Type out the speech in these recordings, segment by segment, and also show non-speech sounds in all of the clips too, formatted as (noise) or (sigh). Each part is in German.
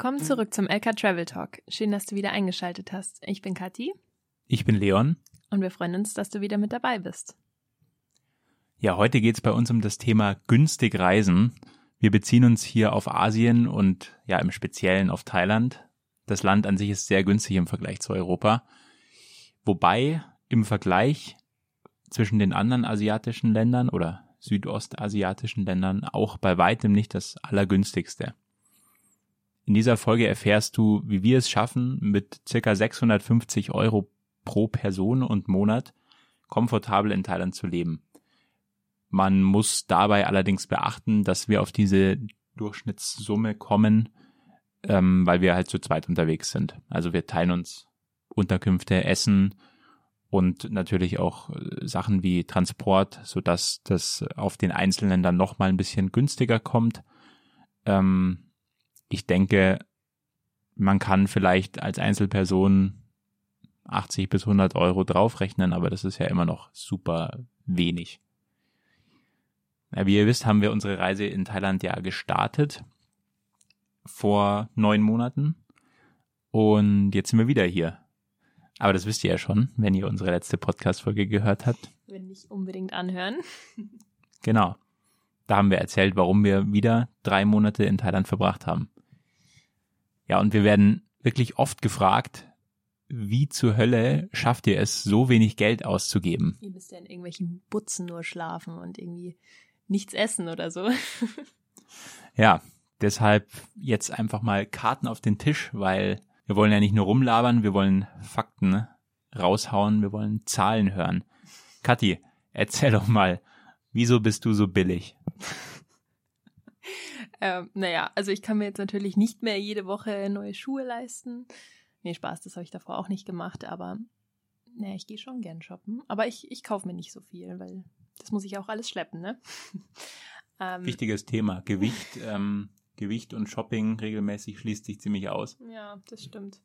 Willkommen zurück zum LK Travel Talk. Schön, dass du wieder eingeschaltet hast. Ich bin Kathi. Ich bin Leon. Und wir freuen uns, dass du wieder mit dabei bist. Ja, heute geht es bei uns um das Thema günstig reisen. Wir beziehen uns hier auf Asien und ja im Speziellen auf Thailand. Das Land an sich ist sehr günstig im Vergleich zu Europa. Wobei im Vergleich zwischen den anderen asiatischen Ländern oder südostasiatischen Ländern auch bei weitem nicht das allergünstigste. In dieser Folge erfährst du, wie wir es schaffen, mit circa 650 Euro pro Person und Monat komfortabel in Thailand zu leben. Man muss dabei allerdings beachten, dass wir auf diese Durchschnittssumme kommen, ähm, weil wir halt zu zweit unterwegs sind. Also wir teilen uns Unterkünfte, Essen und natürlich auch äh, Sachen wie Transport, so dass das auf den Einzelnen dann noch mal ein bisschen günstiger kommt. Ähm, ich denke, man kann vielleicht als Einzelperson 80 bis 100 Euro draufrechnen, aber das ist ja immer noch super wenig. Wie ihr wisst, haben wir unsere Reise in Thailand ja gestartet vor neun Monaten und jetzt sind wir wieder hier. Aber das wisst ihr ja schon, wenn ihr unsere letzte Podcast-Folge gehört habt. Wenn nicht unbedingt anhören. Genau. Da haben wir erzählt, warum wir wieder drei Monate in Thailand verbracht haben. Ja, und wir werden wirklich oft gefragt, wie zur Hölle schafft ihr es, so wenig Geld auszugeben? Ihr müsst ja in irgendwelchen Butzen nur schlafen und irgendwie nichts essen oder so. ja, deshalb jetzt einfach mal Karten auf den Tisch, weil wir wollen ja nicht nur rumlabern, wir wollen Fakten raushauen, wir wollen Zahlen hören. Kathi, erzähl doch mal, wieso bist du so billig? (laughs) ähm, naja, also ich kann mir jetzt natürlich nicht mehr jede Woche neue Schuhe leisten. Nee, Spaß, das habe ich davor auch nicht gemacht, aber naja, ich gehe schon gern shoppen. Aber ich, ich kaufe mir nicht so viel, weil das muss ich auch alles schleppen, ne? (laughs) ähm, Wichtiges Thema. Gewicht, ähm, Gewicht und Shopping regelmäßig schließt sich ziemlich aus. Ja, das stimmt.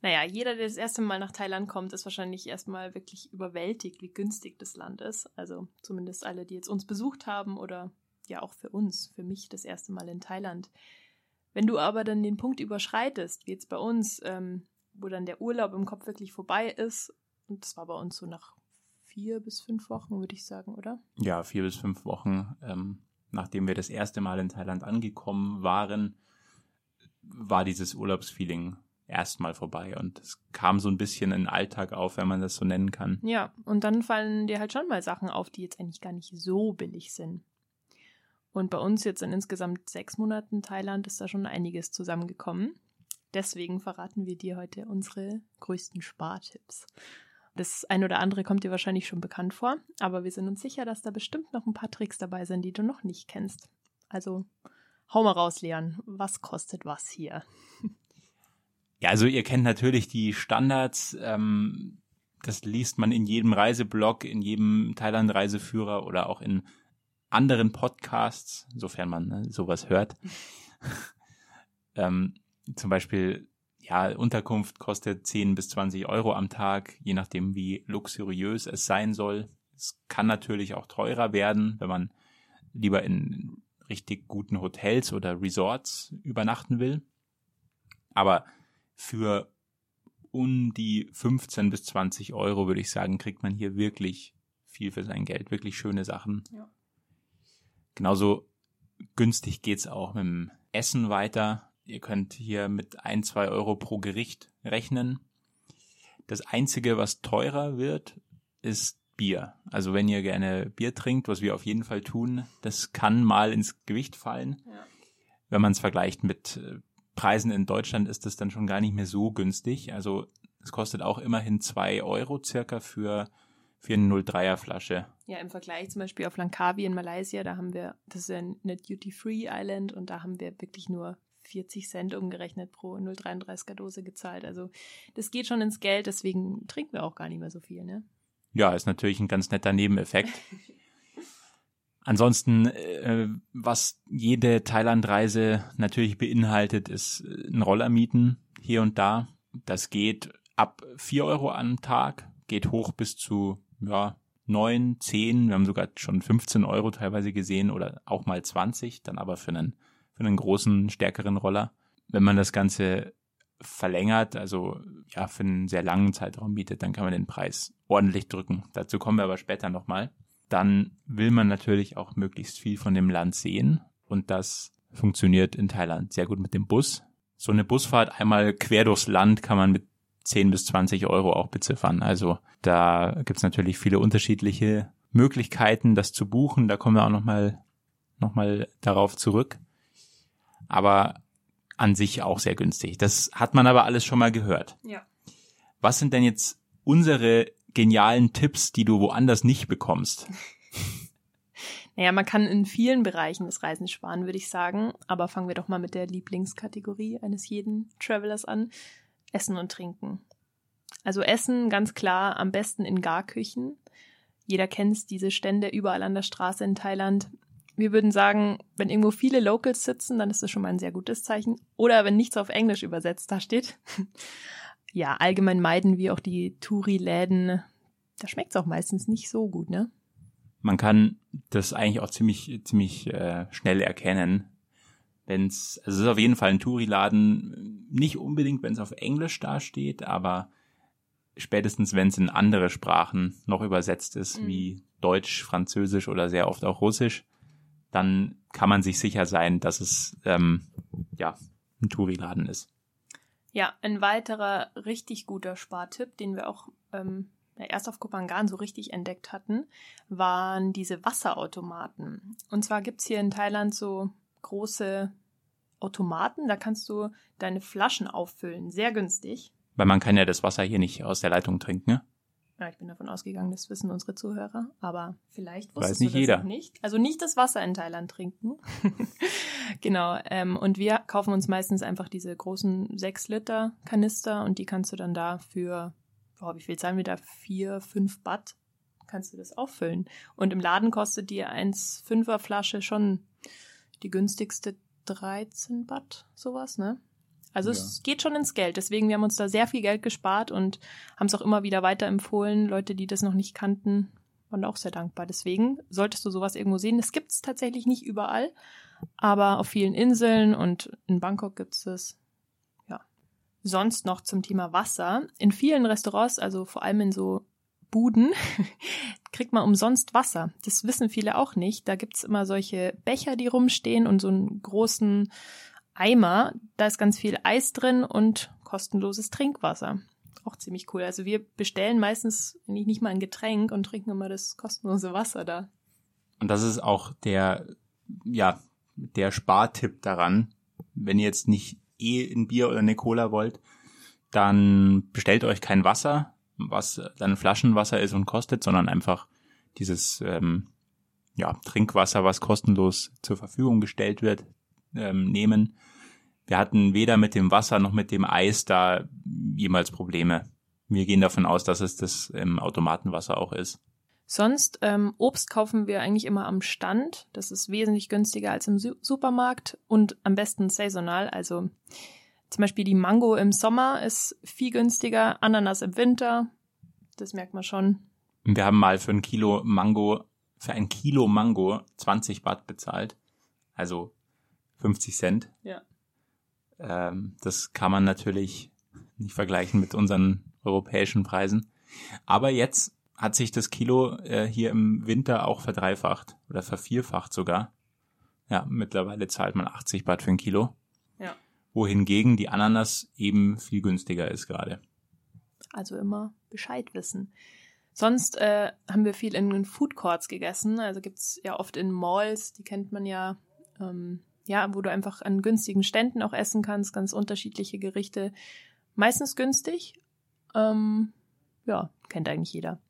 Naja, jeder, der das erste Mal nach Thailand kommt, ist wahrscheinlich erstmal wirklich überwältigt, wie günstig das Land ist. Also zumindest alle, die jetzt uns besucht haben oder ja auch für uns, für mich das erste Mal in Thailand. Wenn du aber dann den Punkt überschreitest, wie jetzt bei uns, ähm, wo dann der Urlaub im Kopf wirklich vorbei ist, und das war bei uns so nach vier bis fünf Wochen, würde ich sagen, oder? Ja, vier bis fünf Wochen, ähm, nachdem wir das erste Mal in Thailand angekommen waren, war dieses Urlaubsfeeling erstmal vorbei und es kam so ein bisschen in den Alltag auf, wenn man das so nennen kann. Ja, und dann fallen dir halt schon mal Sachen auf, die jetzt eigentlich gar nicht so billig sind. Und bei uns jetzt in insgesamt sechs Monaten Thailand ist da schon einiges zusammengekommen. Deswegen verraten wir dir heute unsere größten Spartipps. Das ein oder andere kommt dir wahrscheinlich schon bekannt vor, aber wir sind uns sicher, dass da bestimmt noch ein paar Tricks dabei sind, die du noch nicht kennst. Also hau mal raus, Leon. Was kostet was hier? Ja, also ihr kennt natürlich die Standards. Ähm, das liest man in jedem Reiseblog, in jedem Thailand-Reiseführer oder auch in anderen Podcasts, sofern man ne, sowas hört. (laughs) ähm, zum Beispiel ja, Unterkunft kostet 10 bis 20 Euro am Tag, je nachdem, wie luxuriös es sein soll. Es kann natürlich auch teurer werden, wenn man lieber in richtig guten Hotels oder Resorts übernachten will. Aber für um die 15 bis 20 Euro, würde ich sagen, kriegt man hier wirklich viel für sein Geld, wirklich schöne Sachen. Ja. Genauso günstig geht's auch mit dem Essen weiter. Ihr könnt hier mit ein, zwei Euro pro Gericht rechnen. Das einzige, was teurer wird, ist Bier. Also wenn ihr gerne Bier trinkt, was wir auf jeden Fall tun, das kann mal ins Gewicht fallen. Ja. Wenn man es vergleicht mit äh, Preisen in Deutschland, ist das dann schon gar nicht mehr so günstig. Also es kostet auch immerhin zwei Euro circa für für eine 03er Flasche. Ja, im Vergleich zum Beispiel auf Langkawi in Malaysia, da haben wir, das ist ja eine Duty-Free Island und da haben wir wirklich nur 40 Cent umgerechnet pro 0,33er Dose gezahlt. Also das geht schon ins Geld, deswegen trinken wir auch gar nicht mehr so viel, ne? Ja, ist natürlich ein ganz netter Nebeneffekt. (laughs) Ansonsten, äh, was jede Thailand-Reise natürlich beinhaltet, ist äh, ein Roller mieten hier und da. Das geht ab 4 Euro am Tag, geht hoch bis zu ja, 9, 10, wir haben sogar schon 15 Euro teilweise gesehen oder auch mal 20, dann aber für einen für einen großen, stärkeren Roller. wenn man das Ganze verlängert, also ja, für einen sehr langen Zeitraum bietet, dann kann man den Preis ordentlich drücken. Dazu kommen wir aber später nochmal. Dann will man natürlich auch möglichst viel von dem Land sehen und das funktioniert in Thailand sehr gut mit dem Bus. So eine Busfahrt einmal quer durchs Land kann man mit 10 bis 20 Euro auch beziffern. Also da gibt's natürlich viele unterschiedliche Möglichkeiten, das zu buchen. Da kommen wir auch nochmal noch mal darauf zurück. Aber an sich auch sehr günstig. Das hat man aber alles schon mal gehört. Ja. Was sind denn jetzt unsere genialen Tipps, die du woanders nicht bekommst? (laughs) Naja, man kann in vielen Bereichen des Reisens sparen, würde ich sagen. Aber fangen wir doch mal mit der Lieblingskategorie eines jeden Travelers an. Essen und Trinken. Also Essen ganz klar am besten in Garküchen. Jeder kennt diese Stände überall an der Straße in Thailand. Wir würden sagen, wenn irgendwo viele Locals sitzen, dann ist das schon mal ein sehr gutes Zeichen. Oder wenn nichts auf Englisch übersetzt da steht. (laughs) ja, allgemein meiden wir auch die Touri-Läden. Da schmeckt es auch meistens nicht so gut, ne? man kann das eigentlich auch ziemlich, ziemlich äh, schnell erkennen. Wenn's, also es ist auf jeden Fall ein Touri-Laden, nicht unbedingt, wenn es auf Englisch dasteht, aber spätestens, wenn es in andere Sprachen noch übersetzt ist, mhm. wie Deutsch, Französisch oder sehr oft auch Russisch, dann kann man sich sicher sein, dass es ähm, ja ein Touri-Laden ist. Ja, ein weiterer richtig guter Spartipp, den wir auch ähm, erst auf Kopangan so richtig entdeckt hatten, waren diese Wasserautomaten. Und zwar gibt's hier in Thailand so große Automaten, da kannst du deine Flaschen auffüllen, sehr günstig. Weil man kann ja das Wasser hier nicht aus der Leitung trinken, ne? Ja, ich bin davon ausgegangen, das wissen unsere Zuhörer, aber vielleicht wusstest Weiß nicht du das jeder. nicht. Also nicht das Wasser in Thailand trinken. (laughs) genau. Ähm, und wir kaufen uns meistens einfach diese großen 6 Liter Kanister und die kannst du dann da für boah, wie viel zahlen wir da? Vier, fünf Baht kannst du das auffüllen. Und im Laden kostet die 1,5er Flasche schon die günstigste 13 Baht, sowas, ne? Also ja. es geht schon ins Geld. Deswegen, wir haben uns da sehr viel Geld gespart und haben es auch immer wieder weiterempfohlen. Leute, die das noch nicht kannten, waren auch sehr dankbar. Deswegen solltest du sowas irgendwo sehen. Das gibt es tatsächlich nicht überall, aber auf vielen Inseln und in Bangkok gibt es das sonst noch zum Thema Wasser? In vielen Restaurants, also vor allem in so Buden, (laughs) kriegt man umsonst Wasser. Das wissen viele auch nicht. Da gibt's immer solche Becher, die rumstehen und so einen großen Eimer. Da ist ganz viel Eis drin und kostenloses Trinkwasser. Auch ziemlich cool. Also wir bestellen meistens nicht mal ein Getränk und trinken immer das kostenlose Wasser da. Und das ist auch der, ja, der Spartipp daran. Wenn ihr jetzt nicht eh ein Bier oder eine Cola wollt, dann bestellt euch kein Wasser, was dann Flaschenwasser ist und kostet, sondern einfach dieses ähm, ja, Trinkwasser, was kostenlos zur Verfügung gestellt wird, ähm, nehmen. Wir hatten weder mit dem Wasser noch mit dem Eis da jemals Probleme. Wir gehen davon aus, dass es das ähm, Automatenwasser auch ist. Sonst ähm, Obst kaufen wir eigentlich immer am Stand. Das ist wesentlich günstiger als im Su Supermarkt und am besten saisonal. Also zum Beispiel die Mango im Sommer ist viel günstiger, Ananas im Winter. Das merkt man schon. Wir haben mal für ein Kilo Mango, für ein Kilo Mango 20 Baht bezahlt. Also 50 Cent. Ja. Ähm, das kann man natürlich nicht vergleichen mit unseren europäischen Preisen. Aber jetzt hat sich das Kilo äh, hier im Winter auch verdreifacht oder vervierfacht sogar. Ja, mittlerweile zahlt man 80 Baht für ein Kilo. Wohingegen die Ananas eben viel günstiger ist gerade. Also immer Bescheid wissen. Sonst äh, haben wir viel in Food Courts gegessen. Also gibt's ja oft in Malls, die kennt man ja, ähm, ja, wo du einfach an günstigen Ständen auch essen kannst, ganz unterschiedliche Gerichte. Meistens günstig. Ähm, ja, kennt eigentlich jeder.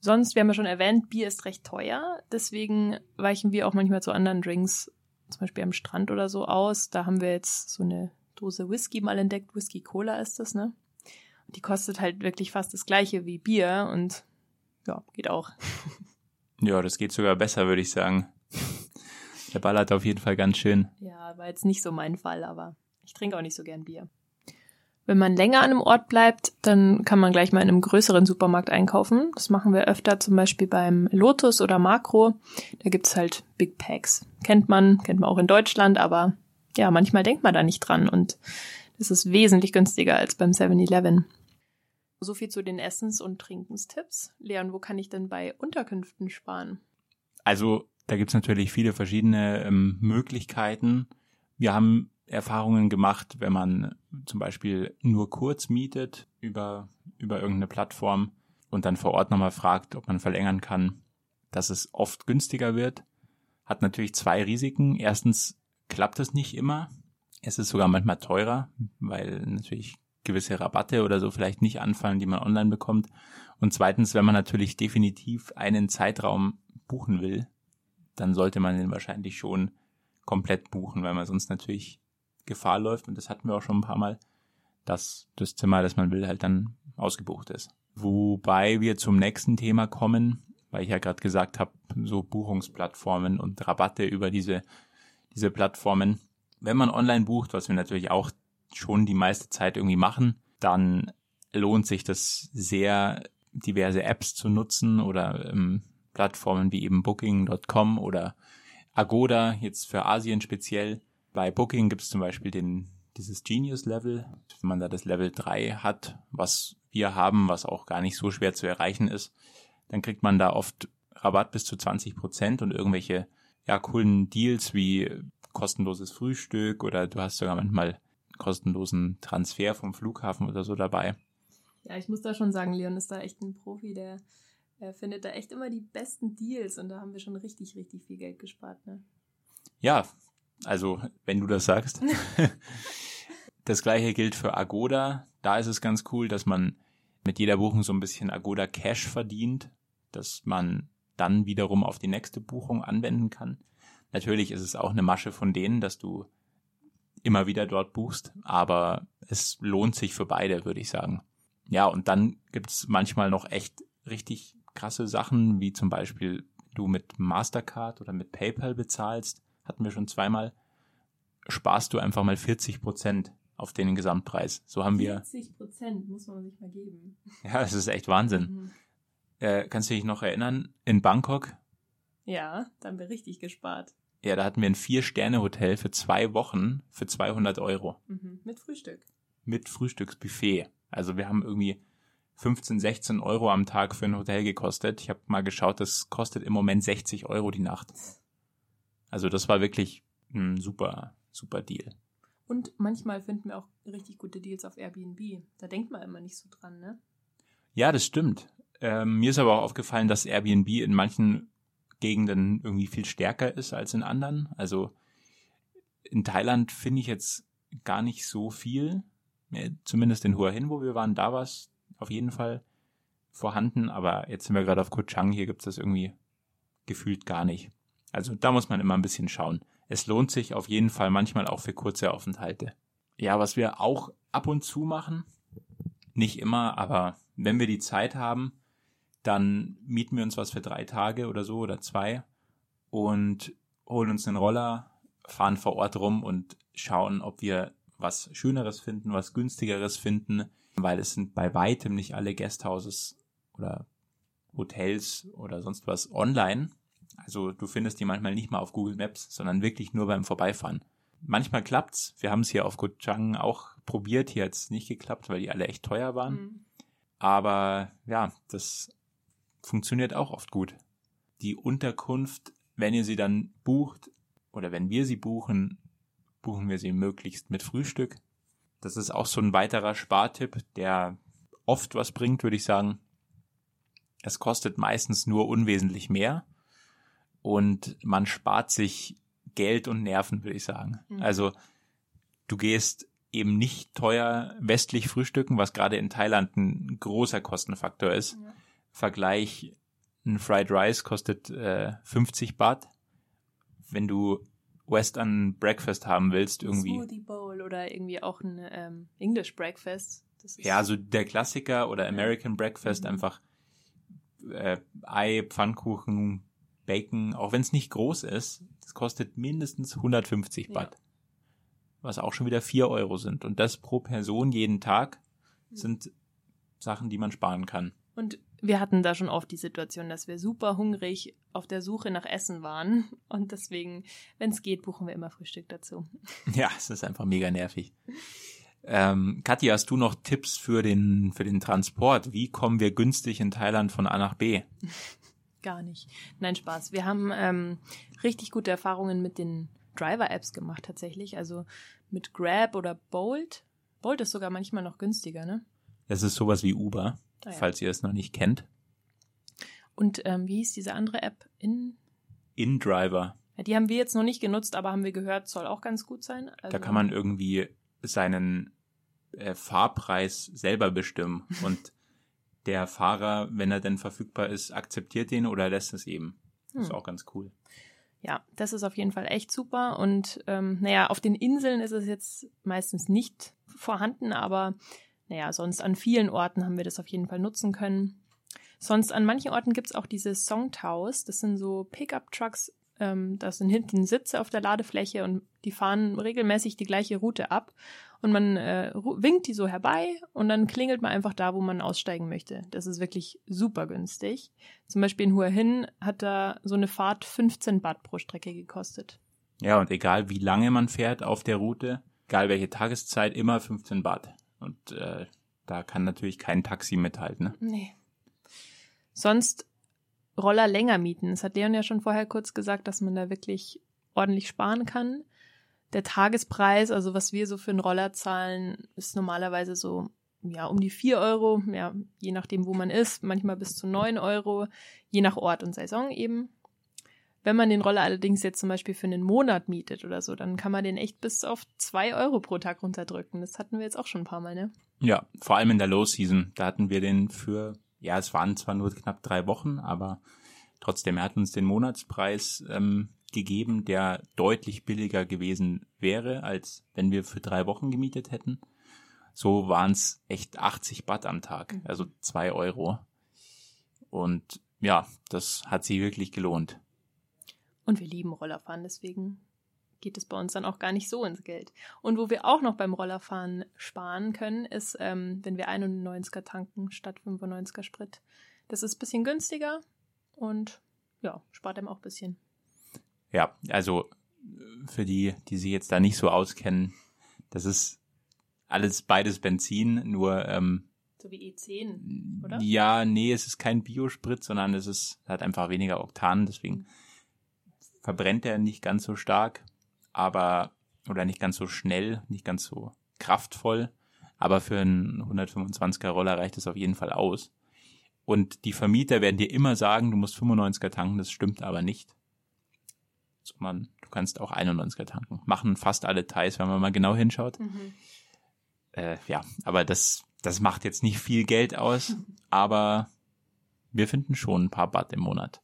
Sonst, wir haben ja schon erwähnt, Bier ist recht teuer, deswegen weichen wir auch manchmal zu anderen Drinks, zum Beispiel am Strand oder so aus. Da haben wir jetzt so eine Dose Whisky mal entdeckt. Whisky Cola ist das, ne? Und die kostet halt wirklich fast das gleiche wie Bier und ja, geht auch. (laughs) Ja, das geht sogar besser, würde ich sagen. Der ballert auf jeden Fall ganz schön. Ja, war jetzt nicht so mein Fall, aber ich trinke auch nicht so gern Bier. Wenn man länger an einem Ort bleibt, dann kann man gleich mal in einem größeren Supermarkt einkaufen. Das machen wir öfter, zum Beispiel beim Lotus oder Makro. Da gibt's halt Big Packs. Kennt man, kennt man auch in Deutschland, aber ja, manchmal denkt man da nicht dran und das ist wesentlich günstiger als beim 7-Eleven. So viel zu den Essens- und Trinkenstipps. Leon, wo kann ich denn bei Unterkünften sparen? Also da gibt's natürlich viele verschiedene ähm, Möglichkeiten. Wir haben Erfahrungen gemacht, wenn man zum Beispiel nur kurz mietet über, über irgendeine Plattform und dann vor Ort nochmal fragt, ob man verlängern kann, dass es oft günstiger wird. Hat natürlich zwei Risiken. Erstens klappt es nicht immer. Es ist sogar manchmal teurer, weil natürlich gewisse Rabatte oder so vielleicht nicht anfallen, die man online bekommt. Und zweitens, wenn man natürlich definitiv einen Zeitraum buchen will, dann sollte man den wahrscheinlich schon komplett buchen, weil man sonst natürlich Gefahr läuft, und das hatten wir auch schon ein paar Mal, dass das Zimmer, das man will, halt dann ausgebucht ist. Wobei wir zum nächsten Thema kommen, weil ich ja gerade gesagt habe, so Buchungsplattformen und Rabatte über diese, diese Plattformen. Wenn man online bucht, was wir natürlich auch schon die meiste Zeit irgendwie machen, dann lohnt sich das sehr, diverse Apps zu nutzen oder ähm, Plattformen wie eben Booking.com oder Agoda, jetzt für Asien speziell. Bei Booking gibt es zum Beispiel den, dieses Genius Level. Wenn man da das Level 3 hat, was wir haben, was auch gar nicht so schwer zu erreichen ist, dann kriegt man da oft Rabatt bis zu 20 Prozent und irgendwelche ja, coolen Deals wie kostenloses Frühstück oder du hast sogar manchmal kostenlosen Transfer vom Flughafen oder so dabei. Ja, ich muss da schon sagen, Leon ist da echt ein Profi, der, der findet da echt immer die besten Deals und da haben wir schon richtig, richtig viel Geld gespart, ne? Ja, also wenn du das sagst. (laughs) das gleiche gilt für Agoda. Da ist es ganz cool, dass man mit jeder Buchung so ein bisschen Agoda Cash verdient, dass man dann wiederum auf die nächste Buchung anwenden kann. Natürlich ist es auch eine Masche von denen, dass du immer wieder dort buchst, aber es lohnt sich für beide, würde ich sagen. Ja, und dann gibt es manchmal noch echt richtig krasse Sachen, wie zum Beispiel du mit Mastercard oder mit PayPal bezahlst, hatten wir schon zweimal, sparst du einfach mal 40 Prozent auf den Gesamtpreis. So haben wir. 40 Prozent muss man sich mal geben. (laughs) Ja, das ist echt Wahnsinn. Mhm. Äh, kannst du dich noch erinnern, in Bangkok? Ja, da haben wir richtig gespart. Ja, da hatten wir ein Vier-Sterne-Hotel für zwei Wochen für 200 Euro. Mhm. Mit Frühstück. Mit Frühstücksbuffet. Also wir haben irgendwie 15, 16 Euro am Tag für ein Hotel gekostet. Ich habe mal geschaut, das kostet im Moment 60 Euro die Nacht. (laughs) Also das war wirklich ein super, super Deal. Und manchmal finden wir auch richtig gute Deals auf Airbnb. Da denkt man immer nicht so dran, ne? Ja, das stimmt. Ähm, mir ist aber auch aufgefallen, dass Airbnb in manchen Gegenden irgendwie viel stärker ist als in anderen. Also in Thailand finde ich jetzt gar nicht so viel. Zumindest in Hua Hin, wo wir waren, da war es auf jeden Fall vorhanden. Aber jetzt sind wir gerade auf Koh Chang, hier gibt es das irgendwie gefühlt gar nicht. Also da muss man immer ein bisschen schauen. Es lohnt sich auf jeden Fall manchmal auch für kurze Aufenthalte. Ja, was wir auch ab und zu machen, nicht immer, aber wenn wir die Zeit haben, dann mieten wir uns was für drei Tage oder so oder zwei und holen uns einen Roller, fahren vor Ort rum und schauen, ob wir was Schöneres finden, was günstigeres finden, weil es sind bei weitem nicht alle Guesthouses oder Hotels oder sonst was online. Also du findest die manchmal nicht mal auf Google Maps, sondern wirklich nur beim Vorbeifahren. Manchmal klappt's. Wir haben es hier auf Koh Chang auch probiert. Hier hat's nicht geklappt, weil die alle echt teuer waren. Mhm. Aber ja, das funktioniert auch oft gut. Die Unterkunft, wenn ihr sie dann bucht oder wenn wir sie buchen, buchen wir sie möglichst mit Frühstück. Das ist auch so ein weiterer Spartipp, der oft was bringt, würde ich sagen. Es kostet meistens nur unwesentlich mehr und man spart sich Geld und Nerven, würde ich sagen. Mhm. Also du gehst eben nicht teuer westlich frühstücken, was gerade in Thailand ein großer Kostenfaktor ist. Mhm. Vergleich, ein Fried Rice kostet äh, 50 Baht. Wenn du Western Breakfast haben willst, irgendwie. Smoothie Bowl oder irgendwie auch ein ähm, English Breakfast. ja, so der Klassiker oder American Breakfast, mhm. einfach äh, Ei, Pfannkuchen, Bacon, auch wenn es nicht groß ist, das kostet mindestens 150 Baht. Ja. Was auch schon wieder 4 Euro sind. Und das pro Person jeden Tag sind Sachen, die man sparen kann. Und wir hatten da schon oft die Situation, dass wir super hungrig auf der Suche nach Essen waren. Und deswegen, wenn es geht, buchen wir immer Frühstück dazu. (laughs) Ja, es ist einfach mega nervig. Ähm, Kathi, hast du noch Tipps für den, für den Transport? Wie kommen wir günstig in Thailand von A nach B? (laughs) Gar nicht. Nein, Spaß. Wir haben ähm, richtig gute Erfahrungen mit den Driver-Apps gemacht tatsächlich. Also mit Grab oder Bolt. Bolt ist sogar manchmal noch günstiger, ne? Das ist sowas wie Uber, ah, ja. falls ihr es noch nicht kennt. Und ähm, wie hieß diese andere App? In InDriver. Ja, die haben wir jetzt noch nicht genutzt, aber haben wir gehört, soll auch ganz gut sein. Also da kann man irgendwie seinen äh, Fahrpreis selber bestimmen (laughs) und der Fahrer, wenn er denn verfügbar ist, akzeptiert den oder lässt es eben. Das hm. ist auch ganz cool. Ja, das ist auf jeden Fall echt super. Und ähm, naja, auf den Inseln ist es jetzt meistens nicht vorhanden, aber naja, sonst an vielen Orten haben wir das auf jeden Fall nutzen können. Sonst an manchen Orten gibt's auch diese Songtaus. Das sind so Pickup-Trucks, ähm, da sind hinten Sitze auf der Ladefläche und die fahren regelmäßig die gleiche Route ab. Und man äh, winkt die so herbei und dann klingelt man einfach da, wo man aussteigen möchte. Das ist wirklich super günstig. Zum Beispiel in Hua Hin hat da so eine Fahrt 15 Baht pro Strecke gekostet. Ja, und egal wie lange man fährt auf der Route, egal welche Tageszeit, immer 15 Baht. Und äh, da kann natürlich kein Taxi mithalten. Ne? Nee. Sonst Roller länger mieten. Das hat Leon ja schon vorher kurz gesagt, dass man da wirklich ordentlich sparen kann. Der Tagespreis, also was wir so für einen Roller zahlen, ist normalerweise so ja, um die vier Euro, ja, je nachdem, wo man ist, manchmal bis zu neun Euro, je nach Ort und Saison eben. Wenn man den Roller allerdings jetzt zum Beispiel für einen Monat mietet oder so, dann kann man den echt bis auf zwei Euro pro Tag runterdrücken. Das hatten wir jetzt auch schon ein paar Mal, ne? Ja, vor allem in der Low Season. Da hatten wir den für, ja, es waren zwar nur knapp drei Wochen, aber trotzdem, er hat uns den Monatspreis ähm, gegeben, der deutlich billiger gewesen wäre, als wenn wir für drei Wochen gemietet hätten. So waren es echt 80 Baht am Tag, mhm. also zwei Euro. Und ja, das hat sich wirklich gelohnt. Und wir lieben Rollerfahren, deswegen geht es bei uns dann auch gar nicht so ins Geld. Und wo wir auch noch beim Rollerfahren sparen können, ist, ähm, wenn wir 91er tanken statt 95er Sprit. Das ist ein bisschen günstiger und ja, spart einem auch ein bisschen. Ja, also für die, die sich jetzt da nicht so auskennen, das ist alles beides Benzin, nur ähm, so wie E10, oder? Ja, nee, es ist kein Biosprit, sondern es ist hat einfach weniger Oktan, deswegen verbrennt er nicht ganz so stark, aber oder nicht ganz so schnell, nicht ganz so kraftvoll, aber für einen 125er Roller reicht es auf jeden Fall aus. Und die Vermieter werden dir immer sagen, du musst 95er tanken, das stimmt aber nicht. Sondern du kannst auch 91er tanken. Machen fast alle Thais, wenn man mal genau hinschaut. Mhm. Äh, ja, aber das, das macht jetzt nicht viel Geld aus, (laughs) aber wir finden schon ein paar Baht im Monat.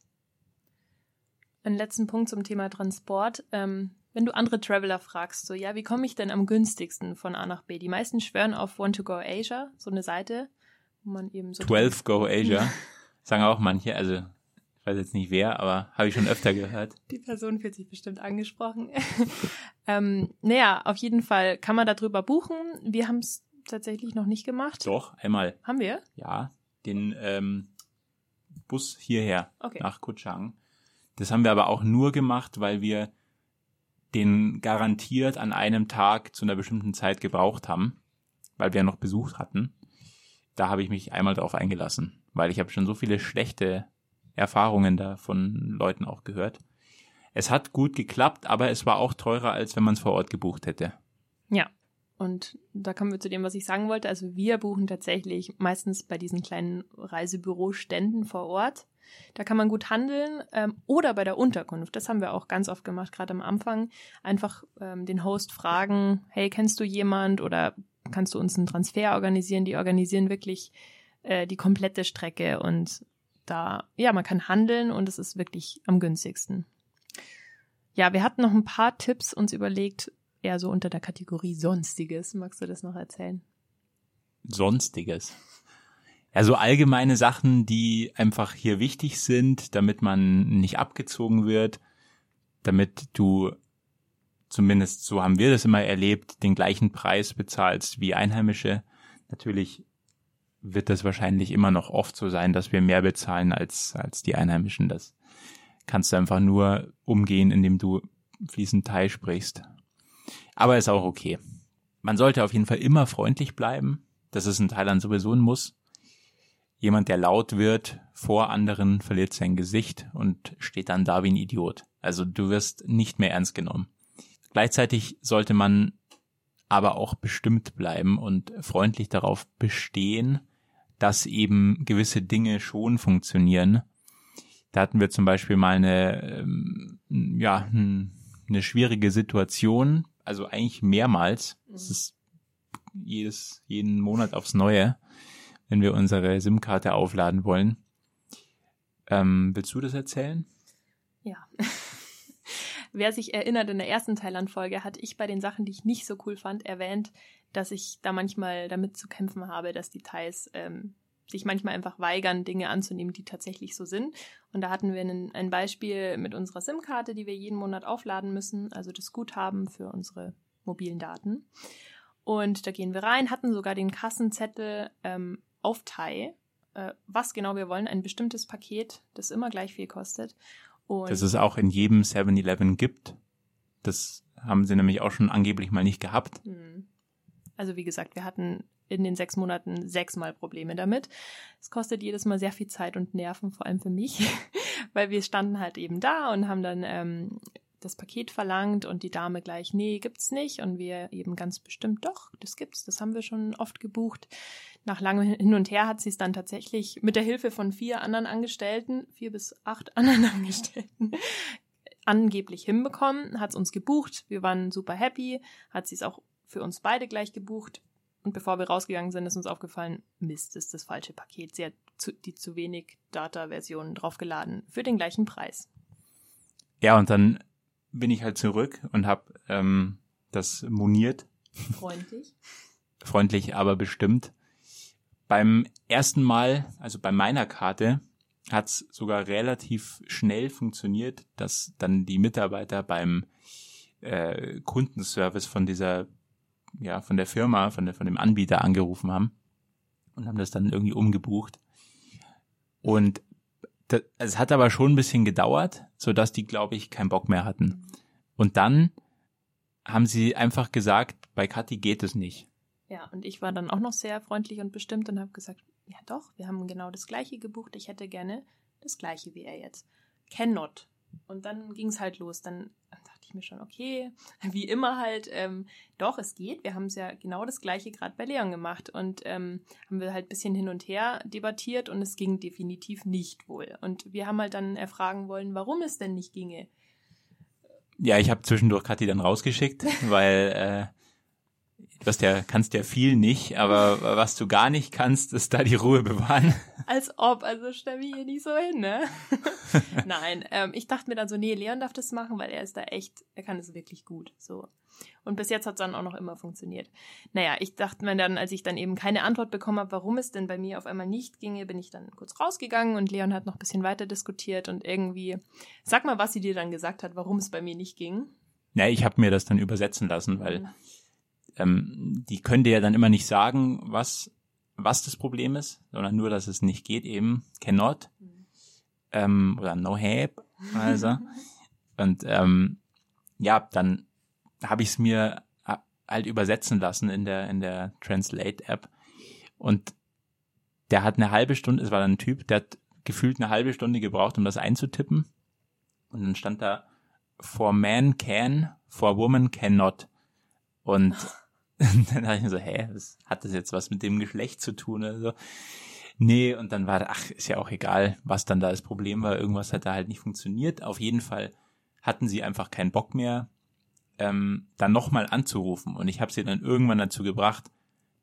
Ein letzten Punkt zum Thema Transport. Ähm, wenn du andere Traveler fragst, so, ja, wie komme ich denn am günstigsten von A nach B? Die meisten schwören auf Want to Go Asia, so eine Seite, wo man eben so. 12 Go Asia, (laughs) sagen auch manche, also, ich weiß jetzt nicht wer, aber habe ich schon öfter gehört. Die Person fühlt sich bestimmt angesprochen. (laughs) ähm, naja, auf jeden Fall kann man darüber buchen. Wir haben es tatsächlich noch nicht gemacht. Doch, einmal. Haben wir? Ja, den ähm, Bus hierher okay. nach Kuchang. Das haben wir aber auch nur gemacht, weil wir den garantiert an einem Tag zu einer bestimmten Zeit gebraucht haben, weil wir noch Besuch hatten. Da habe ich mich einmal darauf eingelassen, weil ich habe schon so viele schlechte Erfahrungen da von Leuten auch gehört. Es hat gut geklappt, aber es war auch teurer, als wenn man es vor Ort gebucht hätte. Ja, und da kommen wir zu dem, was ich sagen wollte. Also wir buchen tatsächlich meistens bei diesen kleinen Reisebüroständen vor Ort. Da kann man gut handeln ähm, oder bei der Unterkunft. Das haben wir auch ganz oft gemacht, gerade am Anfang. Einfach ähm, den Host fragen, hey, kennst du jemand oder kannst du uns einen Transfer organisieren? Die organisieren wirklich äh, die komplette Strecke und da, ja, man kann handeln und es ist wirklich am günstigsten. Ja, wir hatten noch ein paar Tipps uns überlegt, eher so unter der Kategorie Sonstiges. Magst du das noch erzählen? Sonstiges. Ja, so allgemeine Sachen, die einfach hier wichtig sind, damit man nicht abgezogen wird, damit du zumindest so haben wir das immer erlebt, den gleichen Preis bezahlst wie Einheimische. Natürlich wird das wahrscheinlich immer noch oft so sein, dass wir mehr bezahlen als, als die Einheimischen. Das kannst du einfach nur umgehen, indem du fließend Thai sprichst. Aber ist auch okay. Man sollte auf jeden Fall immer freundlich bleiben. Das ist in Thailand sowieso ein Muss. Jemand, der laut wird vor anderen, verliert sein Gesicht und steht dann da wie ein Idiot. Also du wirst nicht mehr ernst genommen. Gleichzeitig sollte man aber auch bestimmt bleiben und freundlich darauf bestehen, dass eben gewisse Dinge schon funktionieren. Da hatten wir zum Beispiel mal eine, ähm, ja, eine schwierige Situation, also eigentlich mehrmals. Es mhm. ist jedes, jeden Monat aufs Neue, wenn wir unsere SIM-Karte aufladen wollen. Ähm, willst du das erzählen? Ja. (laughs) Wer sich erinnert, in der ersten Thailand-Folge hatte ich bei den Sachen, die ich nicht so cool fand, erwähnt, dass ich da manchmal damit zu kämpfen habe, dass die Thais ähm, sich manchmal einfach weigern, Dinge anzunehmen, die tatsächlich so sind. Und da hatten wir einen, ein Beispiel mit unserer SIM-Karte, die wir jeden Monat aufladen müssen, also das Guthaben für unsere mobilen Daten. Und da gehen wir rein, hatten sogar den Kassenzettel ähm, auf Thai, äh, was genau wir wollen, ein bestimmtes Paket, das immer gleich viel kostet. Und das es auch in jedem 7-Eleven gibt. Das haben sie nämlich auch schon angeblich mal nicht gehabt. Hm. Also wie gesagt, wir hatten in den sechs Monaten sechsmal Probleme damit. Es kostet jedes Mal sehr viel Zeit und Nerven, vor allem für mich, (laughs) weil wir standen halt eben da und haben dann ähm, das Paket verlangt und die Dame gleich, nee, gibt's nicht. Und wir eben ganz bestimmt, doch, das gibt's, das haben wir schon oft gebucht nach langem Hin und Her hat sie es dann tatsächlich mit der Hilfe von vier anderen Angestellten, vier bis acht (laughs) anderen Angestellten, angeblich hinbekommen, hat es uns gebucht. Wir waren super happy, hat sie es auch für uns beide gleich gebucht. Und bevor wir rausgegangen sind, ist uns aufgefallen, Mist, ist das falsche Paket. Sie hat zu, die zu wenig Data-Versionen draufgeladen für den gleichen Preis. Ja, und dann bin ich halt zurück und habe ähm, das moniert. Freundlich. Freundlich, aber bestimmt. Beim ersten Mal, also bei meiner Karte, hat es sogar relativ schnell funktioniert, dass dann die Mitarbeiter beim äh, Kundenservice von dieser, ja, von der Firma, von, der, von dem Anbieter angerufen haben und haben das dann irgendwie umgebucht. Und das, es hat aber schon ein bisschen gedauert, so dass die, glaube ich, keinen Bock mehr hatten. Und dann haben sie einfach gesagt, bei Kathi geht es nicht. Ja, und ich war dann auch noch sehr freundlich und bestimmt und habe gesagt, ja doch, wir haben genau das gleiche gebucht, ich hätte gerne das gleiche wie er jetzt. Cannot. Und dann ging es halt los. Dann dachte ich mir schon, okay, (laughs) wie immer halt, ähm, doch, es geht. Wir haben es ja genau das gleiche gerade bei Leon gemacht und ähm, haben wir halt ein bisschen hin und her debattiert und es ging definitiv nicht wohl. Und wir haben halt dann erfragen wollen, warum es denn nicht ginge. Ja, ich habe zwischendurch Kathi dann rausgeschickt, (laughs) weil äh, was der kannst ja viel nicht, aber was du gar nicht kannst, ist da die Ruhe bewahren. Als ob, also stell mich hier nicht so hin, ne? (laughs) Nein, ähm, ich dachte mir dann so, nee, Leon darf das machen, weil er ist da echt, er kann es wirklich gut, so. Und bis jetzt hat es dann auch noch immer funktioniert. Naja, ich dachte mir dann, als ich dann eben keine Antwort bekommen habe, warum es denn bei mir auf einmal nicht ginge, bin ich dann kurz rausgegangen und Leon hat noch ein bisschen weiter diskutiert und irgendwie, sag mal, was sie dir dann gesagt hat, warum es bei mir nicht ging. Ja, ich habe mir das dann übersetzen lassen, weil mhm ähm, die können dir ja dann immer nicht sagen, was, was das Problem ist, sondern nur, dass es nicht geht, eben. Cannot. Ähm, oder no have, also. (laughs) Und ähm, ja, dann habe ich es mir halt übersetzen lassen in der in der Translate App und der hat eine halbe Stunde, es war dann ein Typ, der hat gefühlt eine halbe Stunde gebraucht, um das einzutippen. Und dann stand da for man can, for woman cannot. Und (laughs) dann dachte ich mir so, hä, was hat das jetzt was mit dem Geschlecht zu tun oder so? Nee, und dann war, ach, ist ja auch egal, was dann da das Problem war. Irgendwas hat da halt nicht funktioniert. Auf jeden Fall hatten sie einfach keinen Bock mehr, ähm, dann nochmal anzurufen. Und ich habe sie dann irgendwann dazu gebracht,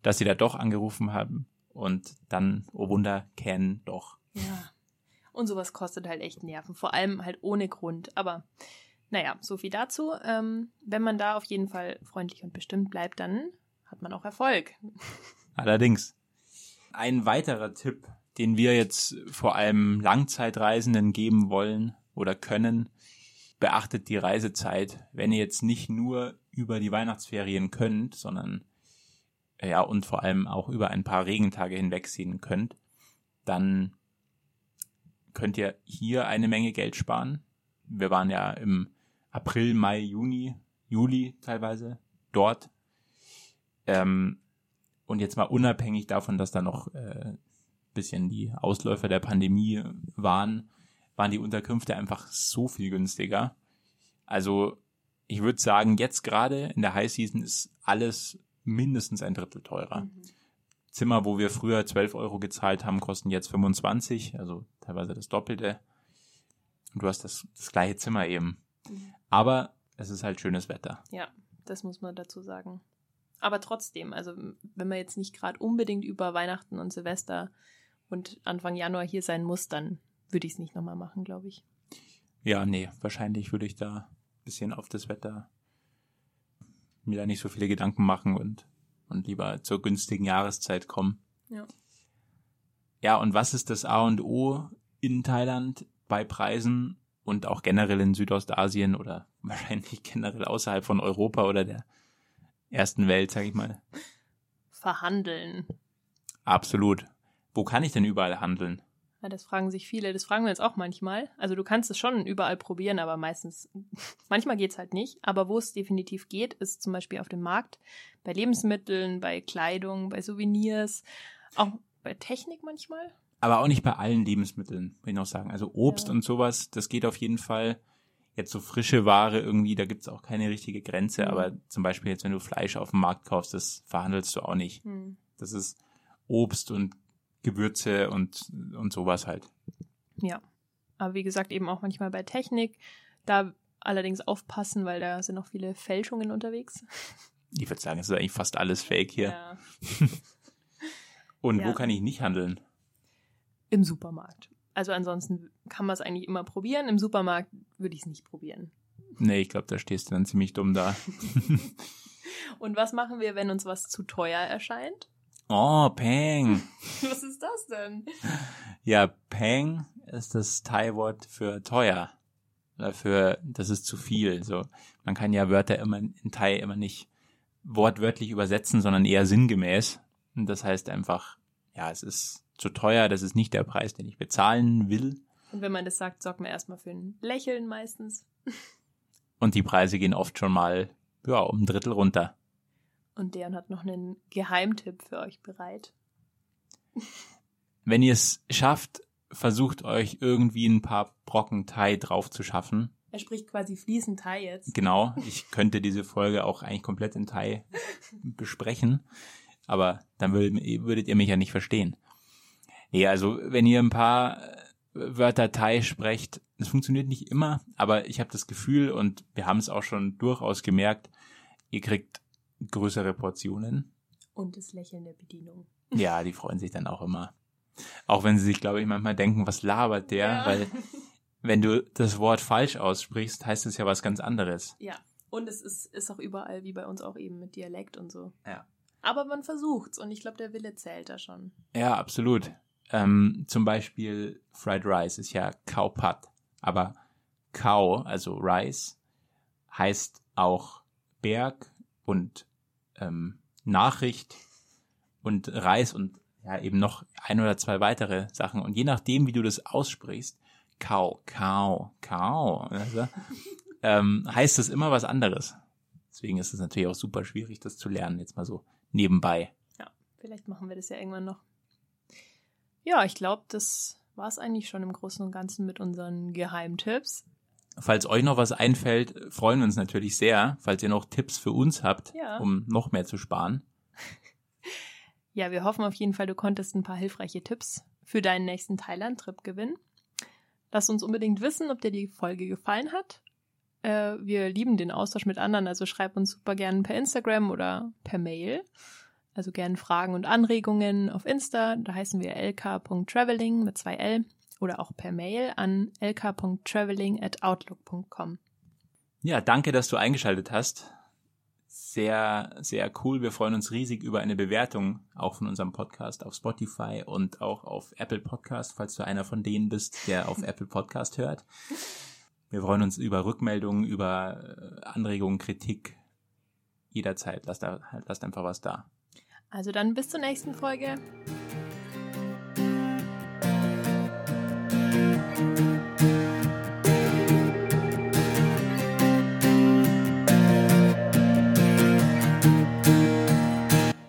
dass sie da doch angerufen haben und dann, oh Wunder, kennen doch. Ja. Und sowas kostet halt echt Nerven, vor allem halt ohne Grund. Aber naja, so viel dazu. Ähm, wenn man da auf jeden Fall freundlich und bestimmt bleibt, dann hat man auch Erfolg. (laughs) Allerdings. Ein weiterer Tipp, den wir jetzt vor allem Langzeitreisenden geben wollen oder können, beachtet die Reisezeit. Wenn ihr jetzt nicht nur über die Weihnachtsferien könnt, sondern ja, und vor allem auch über ein paar Regentage hinwegsehen könnt, dann könnt ihr hier eine Menge Geld sparen. Wir waren ja im April, Mai, Juni, Juli teilweise dort. Ähm, und jetzt mal unabhängig davon, dass da noch äh, bisschen die Ausläufer der Pandemie waren, waren die Unterkünfte einfach so viel günstiger. Also ich würde sagen, jetzt gerade in der High Season ist alles mindestens ein Drittel teurer. Mhm. Zimmer, wo wir früher 12 Euro gezahlt haben, kosten jetzt 25, also teilweise das Doppelte. Und du hast das, das gleiche Zimmer eben. Mhm. Aber es ist halt schönes Wetter. Ja, das muss man dazu sagen. Aber trotzdem, also wenn man jetzt nicht gerade unbedingt über Weihnachten und Silvester und Anfang Januar hier sein muss, dann würde ich es nicht nochmal machen, glaube ich. Ja, nee, wahrscheinlich würde ich da ein bisschen auf das Wetter mir da nicht so viele Gedanken machen und, und lieber zur günstigen Jahreszeit kommen. Ja. Ja, und was ist das A und O in Thailand bei Preisen und auch generell in Südostasien oder (laughs) wahrscheinlich generell außerhalb von Europa oder der ersten Welt, sag ich mal? Verhandeln. Absolut. Wo kann ich denn überall handeln? Ja, das fragen sich viele. Das fragen wir uns auch manchmal. Also du kannst es schon überall probieren, aber meistens, (laughs) manchmal geht es halt nicht. Aber wo es definitiv geht, ist zum Beispiel auf dem Markt, bei Lebensmitteln, bei Kleidung, bei Souvenirs, auch bei Technik manchmal. Aber auch nicht bei allen Lebensmitteln, will ich noch sagen. Also Obst ja. und sowas, das geht auf jeden Fall. Jetzt so frische Ware irgendwie, da gibt es auch keine richtige Grenze. Mhm. Aber zum Beispiel jetzt, wenn du Fleisch auf dem Markt kaufst, das verhandelst du auch nicht. Mhm. Das ist Obst und Gewürze und, und sowas halt. Ja. Aber wie gesagt, eben auch manchmal bei Technik. Da allerdings aufpassen, weil da sind noch viele Fälschungen unterwegs. Ich würde sagen, es ist eigentlich fast alles Fake hier. Ja. (laughs) und ja. wo kann ich nicht handeln? Im Supermarkt. Also ansonsten kann man es eigentlich immer probieren. Im Supermarkt würde ich es nicht probieren. Nee, ich glaube, da stehst du dann ziemlich dumm da. (laughs) und was machen wir, wenn uns was zu teuer erscheint? Oh, Peng. (laughs) Was ist das denn? Ja, Peng ist das Thai-Wort für teuer. Oder für, das ist zu viel. So, man kann ja Wörter immer in Thai immer nicht wortwörtlich übersetzen, sondern eher sinngemäß. Und das heißt einfach, ja, es ist zu teuer, das ist nicht der Preis, den ich bezahlen will. Und wenn man das sagt, sorgt man erstmal für ein Lächeln meistens. (laughs) Und die Preise gehen oft schon mal, ja, um ein Drittel runter. Und Deon hat noch einen Geheimtipp für euch bereit. Wenn ihr es schafft, versucht euch irgendwie ein paar Brocken Thai drauf zu schaffen. Er spricht quasi fließend Thai jetzt. Genau, (laughs) ich könnte diese Folge auch eigentlich komplett in Thai besprechen, aber dann würdet ihr mich ja nicht verstehen. Nee, also wenn ihr ein paar Wörter Thai sprecht, das funktioniert nicht immer, aber ich habe das Gefühl und wir haben es auch schon durchaus gemerkt, ihr kriegt größere Portionen. Und das Lächeln der Bedienung. (laughs) Ja, die freuen sich dann auch immer. Auch wenn sie sich, glaube ich, manchmal denken, was labert der? Ja. Weil wenn du das Wort falsch aussprichst, heißt es ja was ganz anderes. Ja. Und es ist, ist auch überall, wie bei uns auch eben mit Dialekt und so. Ja. Aber man versucht's und ich glaube, der Wille zählt da schon. Ja, absolut. Ähm, zum Beispiel Fried Rice ist ja Cow Pat. Aber Cow, also Rice, heißt auch Berg und ähm, Nachricht und Reis und ja eben noch ein oder zwei weitere Sachen. Und je nachdem, wie du das aussprichst, Kau, Kau, Kau, also, ähm, heißt das immer was anderes. Deswegen ist es natürlich auch super schwierig, das zu lernen, jetzt mal so nebenbei. Ja, vielleicht machen wir das ja irgendwann noch. Ja, ich glaube, das war es eigentlich schon im Großen und Ganzen mit unseren Geheimtipps. Falls euch noch was einfällt, freuen wir uns natürlich sehr, falls ihr noch Tipps für uns habt, ja. um noch mehr zu sparen. (laughs) Ja, wir hoffen auf jeden Fall, du konntest ein paar hilfreiche Tipps für deinen nächsten Thailand-Trip gewinnen. Lass uns unbedingt wissen, ob dir die Folge gefallen hat. Äh, wir lieben den Austausch mit anderen, also schreib uns super gerne per Instagram oder per Mail. Also gerne Fragen und Anregungen auf Insta. Da heißen wir lk.traveling mit zwei L oder auch per Mail an lk.traveling@outlook.com. Ja, danke, dass du eingeschaltet hast. Sehr, sehr cool. Wir freuen uns riesig über eine Bewertung auch von unserem Podcast auf Spotify und auch auf Apple Podcast, falls du einer von denen bist, der auf (laughs) Apple Podcast hört. Wir freuen uns über Rückmeldungen, über äh, Anregungen, Kritik. Jederzeit. Lasst, da, lasst einfach was da. Also dann bis zur nächsten Folge.